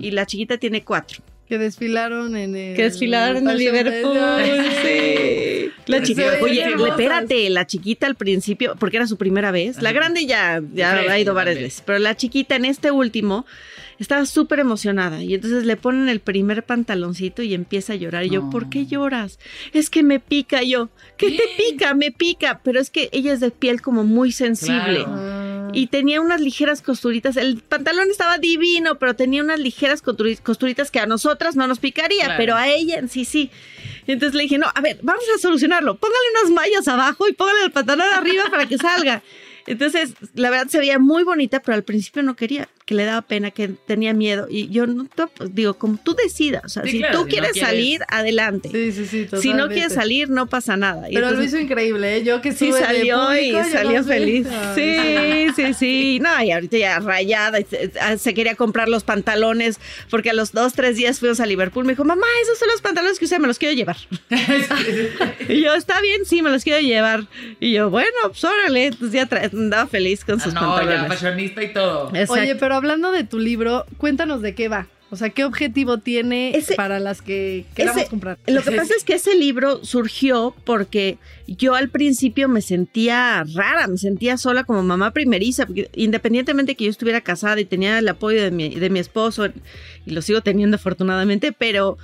y la chiquita tiene cuatro. que desfilaron en el. Que desfilaron en Liverpool. Sí. La chiquita, oye, hermosas. espérate, la chiquita al principio, porque era su primera vez. La grande ya, ya ha ido varias veces, pero la chiquita en este último estaba súper emocionada y entonces le ponen el primer pantaloncito y empieza a llorar. Y yo. ¿por qué lloras? Es que me pica Y yo. ¿Qué te pica? Me pica. Pero es que ella es de piel como muy sensible. Claro. Ah. Y tenía unas ligeras costuritas. El pantalón estaba divino, pero tenía unas ligeras costuri- costuritas que a nosotras no nos picaría, Claro. pero a ella sí, sí. Y entonces le dije, no, a ver, vamos a solucionarlo. Póngale unas mallas abajo y póngale el pantalón arriba para que salga. Entonces, la verdad se veía muy bonita, pero al principio no quería, que le daba pena, que tenía miedo. Y yo no, to- digo, como tú decidas, o sea, Sí, si claro, tú si no quieres quieres- salir, adelante. Sí, sí, sí, si no quieres salir, no pasa nada. Y Pero lo entonces- hizo increíble, ¿eh? Yo que Sí, salió y público, yo salió no feliz. Sí, sí, sí. No, y ahorita ya rayada. y Se, ah, se quería comprar los pantalones porque a los dos, tres días fuimos a Liverpool. Me dijo, mamá, esos son los pantalones que usé, me los quiero llevar. y yo, está bien, sí, me los quiero llevar. Y yo, bueno, pues órale. Entonces ya tra- andaba feliz con sus Ah, no, ya pantalones. fashionista y todo. Exacto. Oye, pero hablando de tu libro, cuéntanos de qué va. O sea, ¿qué objetivo tiene Ese- para las que queramos ese- comprar? Lo que pasa es que ese libro surgió porque yo al principio me sentía rara, me sentía sola como mamá primeriza, porque independientemente que yo estuviera casada y tenía el apoyo de mi, de mi esposo, y lo sigo teniendo afortunadamente, pero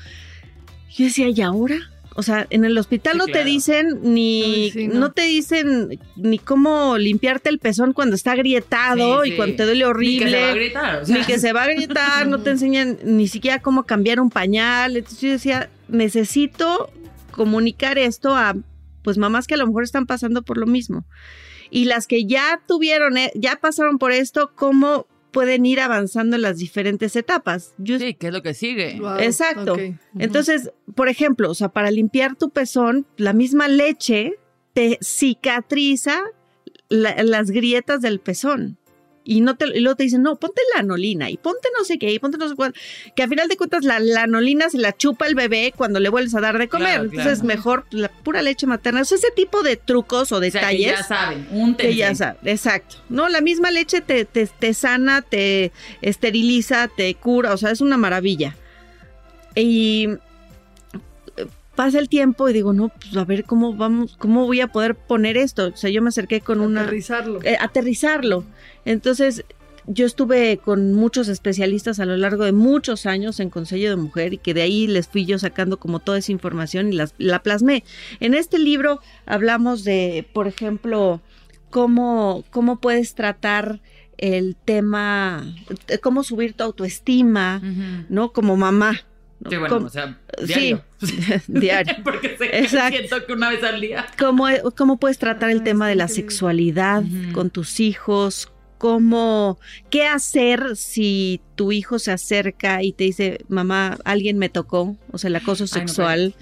yo decía, ¿y ahora? O sea, en el hospital Sí, no te dicen ni, sí, no. no. te dicen ni cómo limpiarte el pezón cuando está agrietado Sí, y cuando te duele Ni horrible que se va a gritar. o sea. ni que se va a gritar, no te enseñan ni siquiera cómo cambiar un pañal. Entonces yo decía, necesito comunicar esto a pues mamás que a lo mejor están pasando por lo mismo. Y las que ya tuvieron, eh, ya pasaron por esto, cómo pueden ir avanzando en las diferentes etapas. Yo Sí, ¿qué es lo que sigue? Wow, Exacto. entonces, por ejemplo, o sea, para limpiar tu pezón, la misma leche te cicatriza la- las grietas del pezón. Y, no te, y luego te dicen, no, ponte lanolina y ponte no sé qué, y ponte no sé cuál. Que a final de cuentas la lanolina se la chupa el bebé cuando le vuelves a dar de comer. Claro, Entonces, claro. mejor la pura leche materna. O sea, ese tipo de trucos o O sea, que detalles. ya saben, un Que ya sabes, exacto. No, la misma leche te, te, te sana, te esteriliza, te cura, o sea, es una maravilla. Y pasa el tiempo y digo, no, pues a ver cómo vamos, cómo voy a poder poner esto. O sea, yo me acerqué con una Aterrizarlo. eh, aterrizarlo. Entonces, yo estuve con muchos especialistas a lo largo de muchos años en Consejo de Mujer y que de ahí les fui yo sacando como toda esa información y las- la plasmé. En este libro hablamos de, por ejemplo, cómo, cómo puedes tratar el tema, cómo subir tu autoestima, ¿no? Como mamá. Sí, bueno, o sea, sí, diario. diario. Porque sé que Exacto. siento que una vez al día. ¿Cómo, cómo puedes tratar el Ah, tema de la sexualidad con tus hijos? ¿Cómo, qué hacer si tu hijo se acerca y te dice, mamá, alguien me tocó? O sea, el acoso Ay, no, sexual.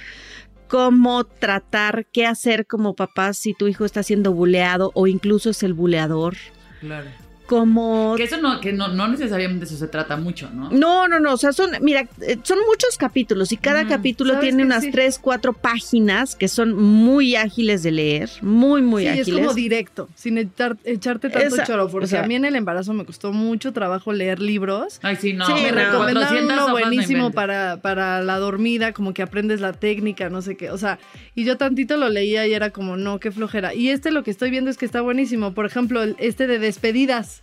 ¿Cómo tratar, qué hacer como papá si tu hijo está siendo buleado o incluso es el buleador? Claro. ¿Cómo Que eso no, que no, no necesariamente eso se trata mucho, ¿no? No, no, no, o sea, son, mira, eh, son muchos capítulos y cada Ujú. capítulo ¿Sabes tiene unas Sí. tres, cuatro páginas que son muy ágiles de leer, muy, muy sí, ágiles. es como directo, sin echar- echarte tanto Esa- choro, porque o sea- a mí en el embarazo me costó mucho trabajo leer libros. Ay, sí, no. Sí, me no. recomendaron 400 uno buenísimo para, para la dormida, como que aprendes la técnica, no sé qué. O sea, y yo tantito lo leía y era como, no, qué flojera. Y este lo que estoy viendo es que está buenísimo. Por ejemplo, este de despedidas.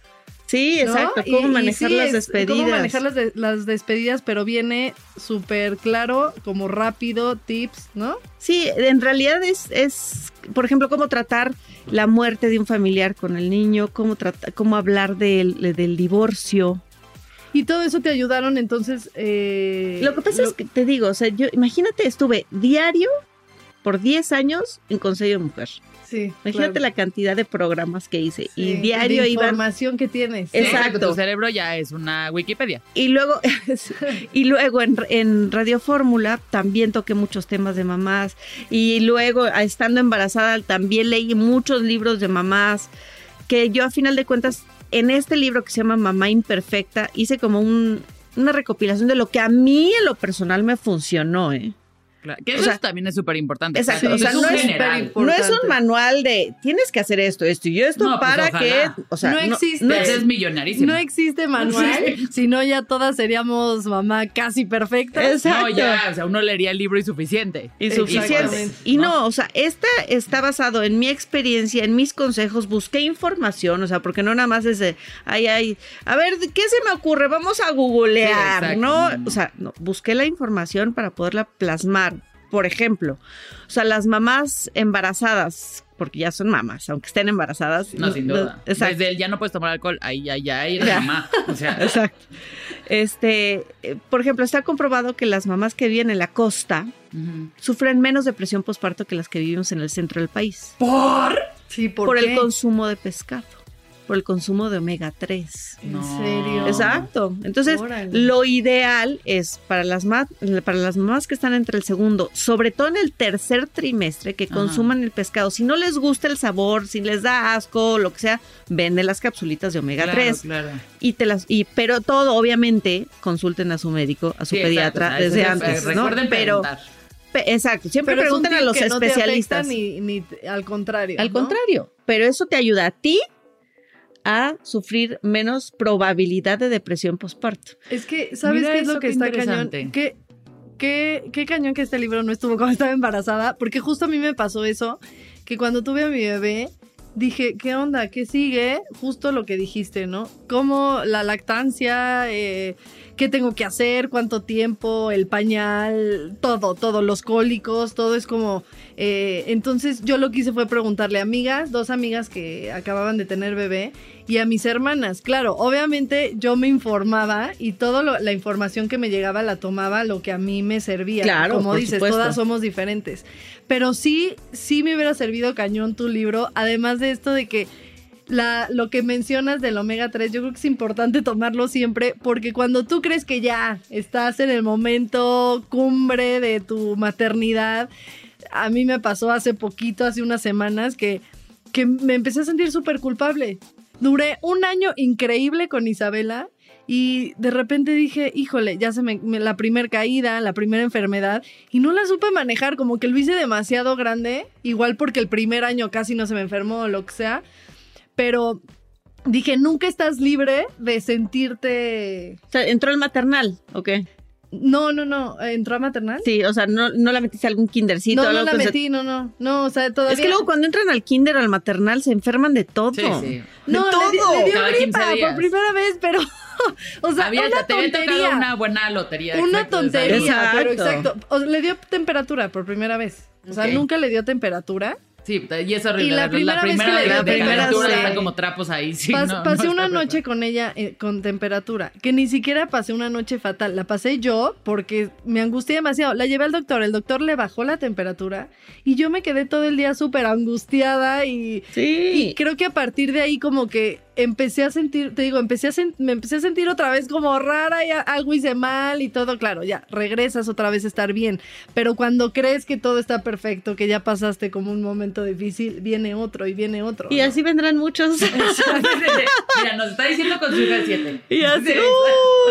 Sí, exacto, cómo y manejar sí, las es- despedidas. Cómo manejar las, de- las despedidas, pero viene súper claro, como rápido, tips, ¿no? Sí, en realidad es, es, por ejemplo, cómo tratar la muerte de un familiar con el niño, cómo, trata, cómo hablar del, del divorcio. Y todo eso te ayudaron, entonces... eh, Lo que pasa es que, te digo, o sea, yo, imagínate, estuve diario por 10 años en Consejo de Mujer. Sí, Imagínate claro. la cantidad de programas que hice. y diario de iban información que tienes. Sí, Exacto. Tu cerebro ya es una Wikipedia. Y luego, y luego en, en Radio Fórmula también toqué muchos temas de mamás. Y luego, estando embarazada, también leí muchos libros de mamás. Que yo, a final de cuentas, en este libro que se llama Mamá Imperfecta, hice como un- una recopilación de lo que a mí en lo personal me funcionó, ¿eh? Claro. Que O eso sea, también es súper importante. exacto, o sea, no es general. súper No es un manual de tienes que hacer esto, esto y esto No, pues, para ojalá. que. O sea, No existe. no es- es millonarísimo. No existe manual, si no ya todas seríamos mamá casi perfecta. Exacto. No, ya, o sea, uno leería el libro y suficiente. Y suficiente. Y no, o sea, esta está basado en mi experiencia, en mis consejos, busqué información, o sea, porque no nada más es de, ay, ay, a ver, ¿qué se me ocurre? Vamos a googlear. ¿no? No, no. O sea, no, busqué la información para poderla plasmar. Por ejemplo, o sea, las mamás embarazadas, porque ya son mamás, aunque estén embarazadas. No, sin duda. Exacto. Desde el ya no puedes tomar alcohol, ahí ya, ya, ahí eres mamá. O sea, Exacto. Este, eh, por ejemplo, está comprobado que las mamás que viven en la costa sufren menos depresión postparto que las que vivimos en el centro del país. ¿Por? Sí, ¿por, por, qué? el consumo de pescado. Por el consumo de omega 3. ¿En No. serio? Exacto. Entonces, Órale. lo ideal es para las, ma- para las mamás que están entre el segundo, sobre todo en el tercer trimestre, que Ajá. consuman el pescado. Si no les gusta el sabor, si les da asco, lo que sea, vende las capsulitas de omega Claro, 3. claro. Y te las, y, pero todo, obviamente, consulten a su médico, a su Sí, pediatra exacto, desde eso es- antes. ¿no? Recuerden Pero, exacto, siempre Pero es un pregunten a los que no te especialistas. ni, ni al contrario. Al ¿no? contrario, pero eso te ayuda a ti a sufrir menos probabilidad de depresión postparto. Es que, ¿sabes Mira qué es lo que está cañón? ¿Qué, qué, qué cañón que este libro no estuvo cuando estaba embarazada, porque justo a mí me pasó eso, que cuando tuve a mi bebé, dije, ¿qué onda? ¿Qué sigue? Justo lo que dijiste, ¿no? Como la lactancia, eh, qué tengo que hacer, cuánto tiempo, el pañal, todo, todo, los cólicos, todo es como... eh, entonces yo lo que hice fue preguntarle a amigas, dos amigas que acababan de tener bebé, y a mis hermanas. Claro, obviamente yo me informaba y toda la información que me llegaba la tomaba lo que a mí me servía. Claro, Como por dices, supuesto. todas somos diferentes. Pero sí, sí me hubiera servido cañón tu libro, además de esto de que la, lo que mencionas del omega 3, yo creo que es importante tomarlo siempre porque cuando tú crees que ya estás en el momento cumbre de tu maternidad, a mí me pasó hace poquito, hace unas semanas, que, que me empecé a sentir súper culpable. Duré un año increíble con Isabela y de repente dije, híjole, ya se me, la primer caída, la primera enfermedad y no la supe manejar, como que lo hice demasiado grande, igual porque el primer año casi no se me enfermó o lo que sea, pero dije, nunca estás libre de sentirte... O sea, entró el maternal, ¿ok? No, no, no, ¿entró a maternal? Sí, o sea, no, no la metiste a algún kindercito. no, no la metí, no, no, no, o sea, todavía... Es que luego cuando entran al kinder o al maternal se enferman de todo. Sí, sí. No, de di- todo. le dio Cada 15 gripa por primera vez, pero... o sea, Había, una te había tontería. tocado una buena lotería. Una exacto, tontería, pero Exacto. exacto. O sea, le dio temperatura por primera vez. O sea, nunca le dio temperatura. Sí, y es horrible. Y la primera vez que le- de la primera temperatura están como trapos ahí. Sí, Pas- no, pasé no una noche preparado. con ella eh, con temperatura, que ni siquiera pasé una noche fatal, la pasé yo porque me angustié demasiado. La llevé al doctor, el doctor le bajó la temperatura y yo me quedé todo el día súper angustiada y, Sí. y creo que a partir de ahí como que empecé a sentir, te digo, empecé a sen- me empecé a sentir otra vez como rara y a- algo hice mal y todo, claro, ya regresas otra vez a estar bien, pero cuando crees que todo está perfecto, que ya pasaste como un momento difícil, viene otro y viene otro. Y ¿no? así vendrán muchos. Mira, nos está diciendo con su hija 7. y así, Sí,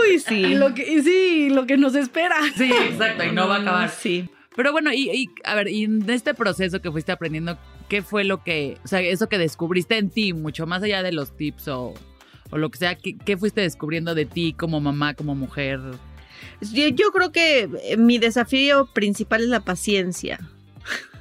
uy, sí. Y lo que, y sí, lo que nos espera. Sí, exacto, y no va a acabar. Sí. Pero bueno, y, y, a ver, y en este proceso que fuiste aprendiendo, ¿qué fue lo que, o sea, eso que descubriste en ti, mucho más allá de los tips o, o lo que sea, ¿qué, fuiste descubriendo de ti como mamá, como mujer? Yo, yo creo que eh, mi desafío principal es la paciencia.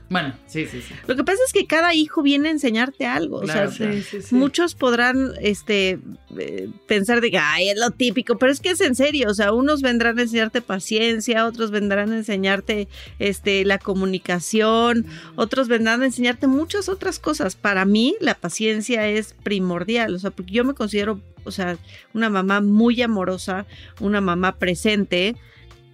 Bueno, sí, sí, sí. Lo que pasa es que cada hijo viene a enseñarte algo. Claro, o sea, claro. sí, sí. Muchos podrán este, eh, pensar de que ay, es lo típico, pero es que es en serio. O sea, unos vendrán a enseñarte paciencia, otros vendrán a enseñarte este, la comunicación, otros vendrán a enseñarte muchas otras cosas. Para mí, la paciencia es primordial. O sea, porque yo me considero, o sea, una mamá muy amorosa, una mamá presente.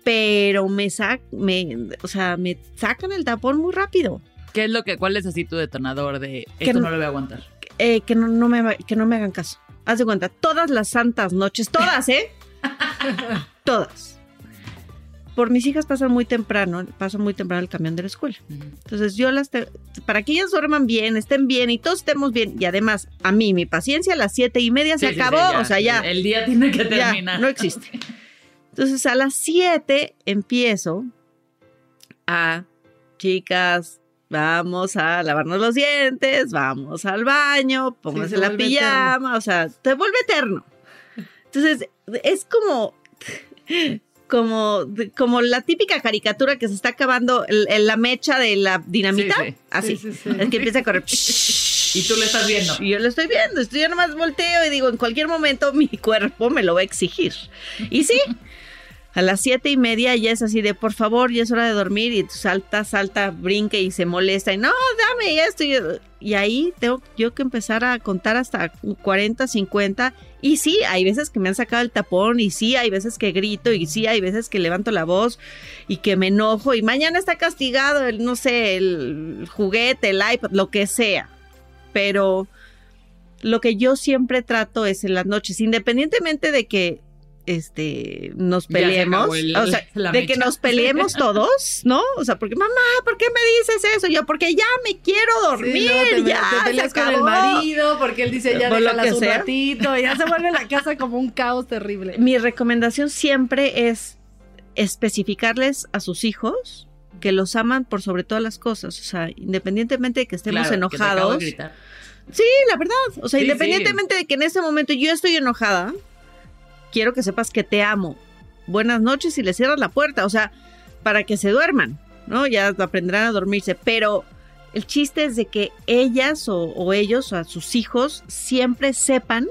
Pero me, sac me, o sea, me sacan el tapón muy rápido. ¿Qué es lo que, cuál es así tu detonador de Que esto no- no lo voy a aguantar? eh, que, no, no me, que no me hagan caso. Haz de cuenta, todas las santas noches, todas, ¿eh? todas. Por mis hijas pasan muy temprano, pasa muy temprano el camión de la escuela. Entonces yo las, te- para que ellas duerman bien, estén bien y todos estemos bien. Y además, a mí, mi paciencia a las siete y media se Sí, acabó, sí, ya. o sea, ya, El día tiene que ya, terminar. no existe. Entonces a las siete empiezo a, chicas, vamos a lavarnos los dientes, vamos al baño, pónganse se la pijama, o sea, te vuelve eterno. Entonces, es como, como, como la típica caricatura que se está acabando el- el- la mecha de la dinamita, Sí, sí. así, Sí, sí, sí. es que empieza a correr. Y tú lo estás viendo. Y yo lo estoy viendo, estoy yo nomás volteo y digo, en cualquier momento mi cuerpo me lo va a exigir. Y sí, a las siete y media ya es así de, por favor, ya es hora de dormir y salta, salta, brinque y se molesta y no, dame esto. Y ahí tengo yo que empezar a contar hasta 40, 50. Y sí, hay veces que me han sacado el tapón y sí, hay veces que grito y sí, hay veces que levanto la voz y que me enojo y mañana está castigado el, no sé, el juguete, el iPad, lo que sea. Pero lo que yo siempre trato es en las noches, independientemente de que este nos se peleemos, acabó el- o sea, de mecha. que nos peleemos todos, ¿no? O sea, porque mamá, ¿por qué me dices eso? Yo, porque ya me quiero Sí, dormir, te, ya te se peleas con el acabó. marido porque él dice ya déjalas un sea. ratito, ya se vuelve la casa como un caos terrible. Mi recomendación siempre es especificarles a sus hijos que los aman por sobre todas las cosas, o sea, independientemente de que estemos Claro, que te acabo de enojados. gritar. Sí, la verdad. O sea, Sí, independientemente de que en ese momento yo estoy enojada, quiero que sepas que te amo. Buenas noches y le cierras la puerta. O sea, para que se duerman, ¿no? Ya aprenderán a dormirse. Pero el chiste es de que ellas o, o ellos o a sus hijos siempre sepan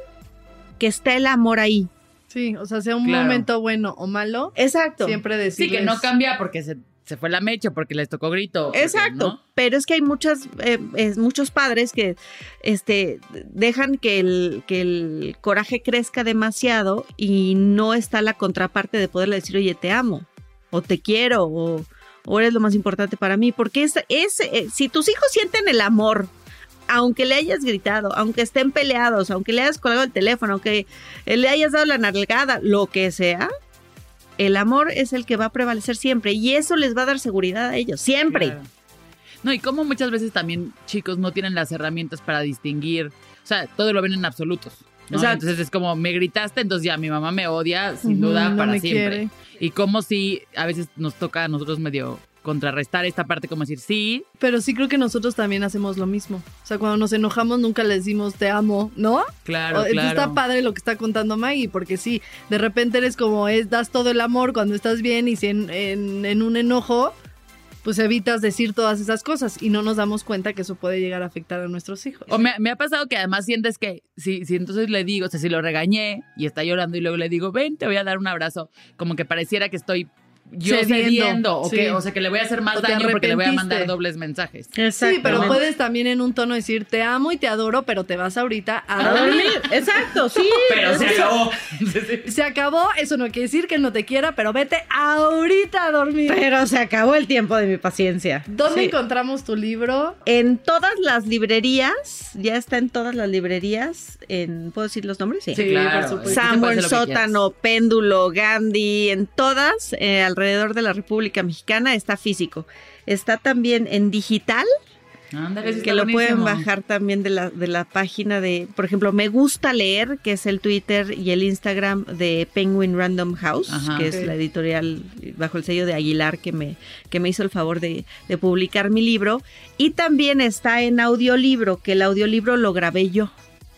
que está el amor ahí. Sí, o sea, sea un Claro. momento bueno o malo, Exacto. siempre Sí, decirles... que no cambia porque se, se fue la mecha, porque les tocó grito. porque, Exacto, ¿no? pero es que hay muchas, eh, es- muchos padres que este, dejan que el, que el coraje crezca demasiado y no está la contraparte de poderle decir, oye, te amo, o te quiero, o, o eres lo más importante para mí, porque es, es, eh, si tus hijos sienten el amor, aunque le hayas gritado, aunque estén peleados, aunque le hayas colgado el teléfono, aunque le hayas dado la nalgada, lo que sea, el amor es el que va a prevalecer siempre y eso les va a dar seguridad a ellos, siempre. Claro. No, y como muchas veces también chicos no tienen las herramientas para distinguir, o sea, todo lo ven en absolutos. ¿no? Exacto. Entonces es como, me gritaste, entonces ya mi mamá me odia, sin duda, no para siempre. quiere. Y como si a veces nos toca a nosotros medio contrarrestar esta parte, como decir, sí, Pero sí creo que nosotros también hacemos lo mismo. O sea, cuando nos enojamos nunca le decimos te amo, ¿no? claro, O- claro. está padre lo que está contando Maggie, porque sí, de repente eres como, es, das todo el amor cuando estás bien y si en, en- en un enojo, pues evitas decir todas esas cosas y no nos damos cuenta que eso puede llegar a afectar a nuestros hijos. O me, me ha pasado que además sientes que si, si entonces le digo, o sea, si lo regañé y está llorando y luego le digo, ven, te voy a dar un abrazo, como que pareciera que estoy yo Cediendo, cediendo, o, sí. que, o sea, que le voy a hacer más daño porque le voy a mandar dobles mensajes. Sí, pero puedes también en un tono decir te amo y te adoro, pero te vas ahorita a A dormir. exacto, sí. Pero se acabó. Se acabó, eso no quiere decir que no te quiera, pero vete ahorita a dormir. Pero se acabó el tiempo de mi paciencia. ¿Dónde Sí. encontramos tu libro? En todas las librerías, ya está en todas las librerías, en, ¿puedo decir los nombres? Sí, supuesto. Samuel, Sótano, Péndulo, Gandhi, en todas, eh, alrededor de la República Mexicana está físico. Está también en digital, Ándale, sí que lo pueden bajar también de la, de la página de, por ejemplo, Me Gusta Leer, que es el Twitter y el Instagram de Penguin Random House, Ajá. que es la editorial bajo el sello de Aguilar que me, que me hizo el favor de, de publicar mi libro. Y también está en audiolibro, que el audiolibro lo grabé yo.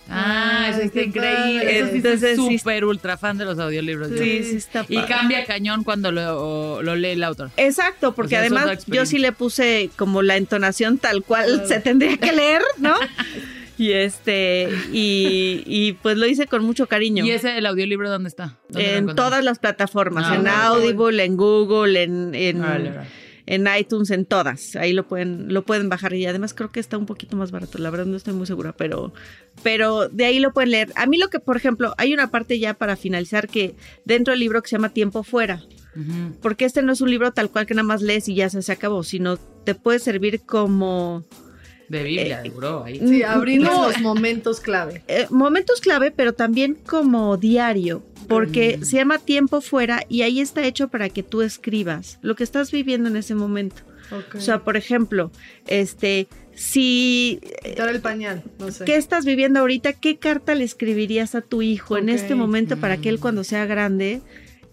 Ah, eso está increíble. padre. Eso sí Entonces, sí- súper ultra fan de los audiolibros. yo. Sí, sí está Y padre. cambia cañón cuando lo, lo lee el autor. Exacto, porque O sea, además yo sí le puse como la entonación tal cual se tendría que leer, ¿no? y este, y, y pues lo hice con mucho cariño. ¿Y ese, el audiolibro, dónde está? ¿Dónde lo en todas las plataformas, Ah, en bueno. Audible, en Google, en, en, órale. En iTunes, en todas. Ahí lo pueden, lo pueden bajar y además creo que está un poquito más barato. La verdad no estoy muy segura, pero, pero de ahí lo pueden leer. A mí lo que, por ejemplo, hay una parte ya para finalizar que dentro del libro que se llama Tiempo Fuera. Porque este no es un libro tal cual que nada más lees y ya se, se acabó, sino te puede servir como De Biblia, Eh, bro, ahí. Sí, abrirnos No. los momentos clave. eh, momentos clave, pero también como diario, porque Mm. se llama tiempo fuera y ahí está hecho para que tú escribas lo que estás viviendo en ese momento. O sea, por ejemplo, este, si quitar el pañal, no sé. ¿Qué estás viviendo ahorita? ¿Qué carta le escribirías a tu hijo en este momento para que él Mm. cuando sea grande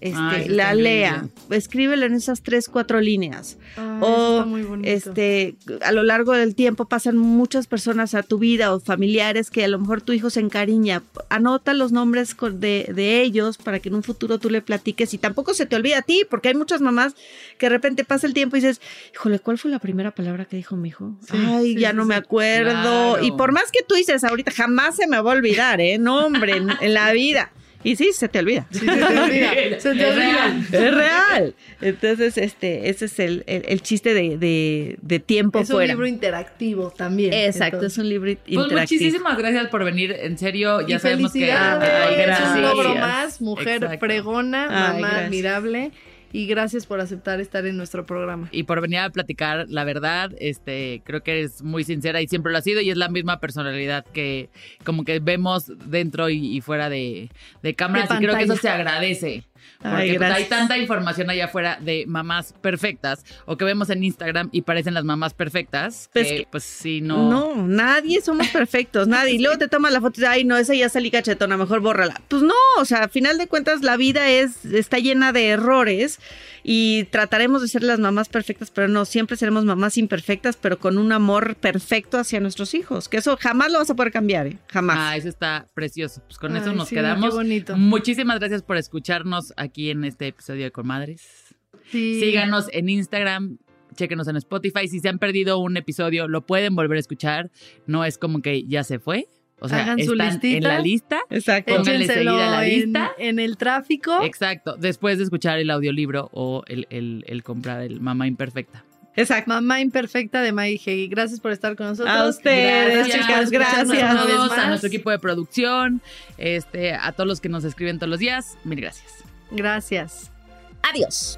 este, Ay, la lea? Escríbelo en esas tres, cuatro líneas. Ay, o este, a lo largo del tiempo pasan muchas personas a tu vida o familiares que a lo mejor tu hijo se encariña. Anota los nombres de, de ellos para que en un futuro tú le platiques y tampoco se te olvida a ti, porque hay muchas mamás que de repente pasa el tiempo y dices, híjole, ¿cuál fue la primera palabra que dijo mi hijo? Sí, Ay, sí, ya sí, no me acuerdo. Claro. Y por más que tú dices ahorita, jamás se me va a olvidar, ¿eh? No, hombre, en, en la vida. Y sí, se te olvida. Sí, se te olvida. Se te Es olvida. real. Es real. Entonces, este, ese es el, el- el chiste de, de- de tiempo Es un libro interactivo también. Exacto, entonces. es un libro Pues interactivo. muchísimas gracias por venir. En serio, ya y sabemos que. Ay, es un gracias. logro más, mujer Exacto. pregona, Ay, mamá gracias. admirable. Y gracias por aceptar estar en nuestro programa. Y por venir a platicar la verdad, este, creo que eres muy sincera y siempre lo ha sido y es la misma personalidad que como que vemos dentro y, y fuera de, de cámaras De y creo que eso se agradece. Ay, Porque pues, hay tanta información allá afuera de mamás perfectas o que vemos en Instagram y parecen las mamás perfectas. Pues que- pues sí, no. No, nadie somos perfectos, nadie. Y luego te tomas la foto y dices, ay, no, esa ya salí cachetona, mejor bórrala. Pues no, o sea, a final de cuentas la vida es, está llena de errores y trataremos de ser las mamás perfectas, pero no, siempre seremos mamás imperfectas, pero con un amor perfecto hacia nuestros hijos, que eso jamás lo vas a poder cambiar, ¿eh? jamás. Ah, eso está precioso. Pues con eso nos sí, quedamos. qué bonito. Muchísimas gracias por escucharnos aquí en este episodio de Comadres. Sí. Síganos en Instagram, chéquenos en Spotify. Si se han perdido un episodio, lo pueden volver a escuchar. No es como que ya se fue. O sea, Hagan su están listita. en la lista. Exacto. Pónganle seguida a la en- lista. En, el tráfico. Exacto. Después de escuchar el audiolibro o el, el- el comprar el Mamá Imperfecta. Exacto. Mamá imperfecta de Maggie Heggie. Gracias por estar con nosotros. A ustedes, Gracias, chicas, gracias. A todos, a nuestro equipo de producción, este, a todos los que nos escriben todos los días. Mil gracias. Gracias. Adiós.